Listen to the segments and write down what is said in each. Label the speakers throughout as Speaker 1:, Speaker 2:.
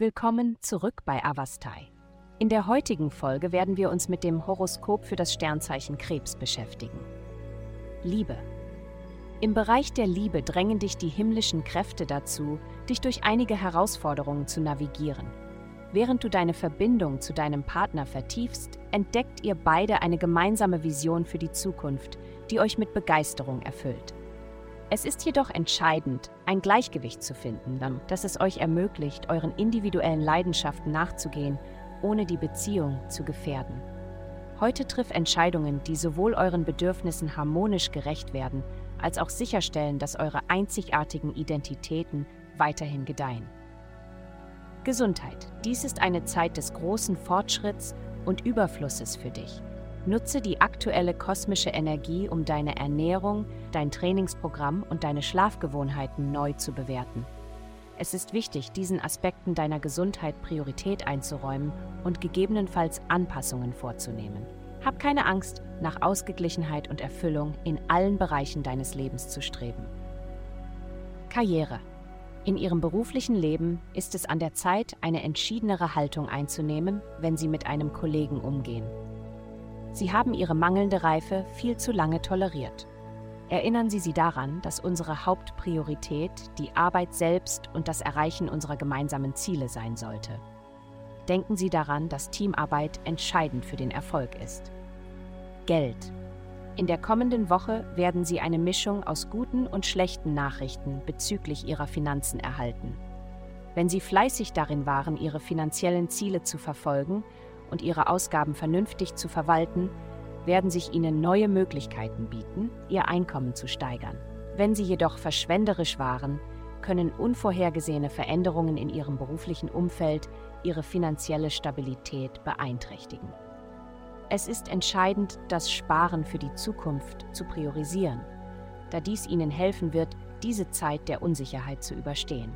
Speaker 1: Willkommen zurück bei Avastai. In der heutigen Folge werden wir uns mit dem Horoskop für das Sternzeichen Krebs beschäftigen. Liebe. Im Bereich der Liebe drängen dich die himmlischen Kräfte dazu, dich durch einige Herausforderungen zu navigieren. Während du deine Verbindung zu deinem Partner vertiefst, entdeckt ihr beide eine gemeinsame Vision für die Zukunft, die euch mit Begeisterung erfüllt. Es ist jedoch entscheidend, ein Gleichgewicht zu finden, das es euch ermöglicht, euren individuellen Leidenschaften nachzugehen, ohne die Beziehung zu gefährden. Heute triff Entscheidungen, die sowohl euren Bedürfnissen harmonisch gerecht werden, als auch sicherstellen, dass eure einzigartigen Identitäten weiterhin gedeihen. Gesundheit. Dies ist eine Zeit des großen Fortschritts und Überflusses für dich. Nutze die aktuelle kosmische Energie, um deine Ernährung, dein Trainingsprogramm und deine Schlafgewohnheiten neu zu bewerten. Es ist wichtig, diesen Aspekten deiner Gesundheit Priorität einzuräumen und gegebenenfalls Anpassungen vorzunehmen. Hab keine Angst, nach Ausgeglichenheit und Erfüllung in allen Bereichen deines Lebens zu streben. Karriere. In ihrem beruflichen Leben ist es an der Zeit, eine entschiedenere Haltung einzunehmen, wenn Sie mit einem Kollegen umgehen. Sie haben ihre mangelnde Reife viel zu lange toleriert. Erinnern Sie sie daran, dass unsere Hauptpriorität die Arbeit selbst und das Erreichen unserer gemeinsamen Ziele sein sollte. Denken Sie daran, dass Teamarbeit entscheidend für den Erfolg ist. Geld. In der kommenden Woche werden Sie eine Mischung aus guten und schlechten Nachrichten bezüglich Ihrer Finanzen erhalten. Wenn Sie fleißig darin waren, Ihre finanziellen Ziele zu verfolgen, und ihre Ausgaben vernünftig zu verwalten, werden sich ihnen neue Möglichkeiten bieten, ihr Einkommen zu steigern. Wenn sie jedoch verschwenderisch waren, können unvorhergesehene Veränderungen in ihrem beruflichen Umfeld ihre finanzielle Stabilität beeinträchtigen. Es ist entscheidend, das Sparen für die Zukunft zu priorisieren, da dies Ihnen helfen wird, diese Zeit der Unsicherheit zu überstehen.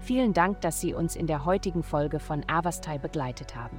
Speaker 1: Vielen Dank, dass Sie uns in der heutigen Folge von Avastai begleitet haben.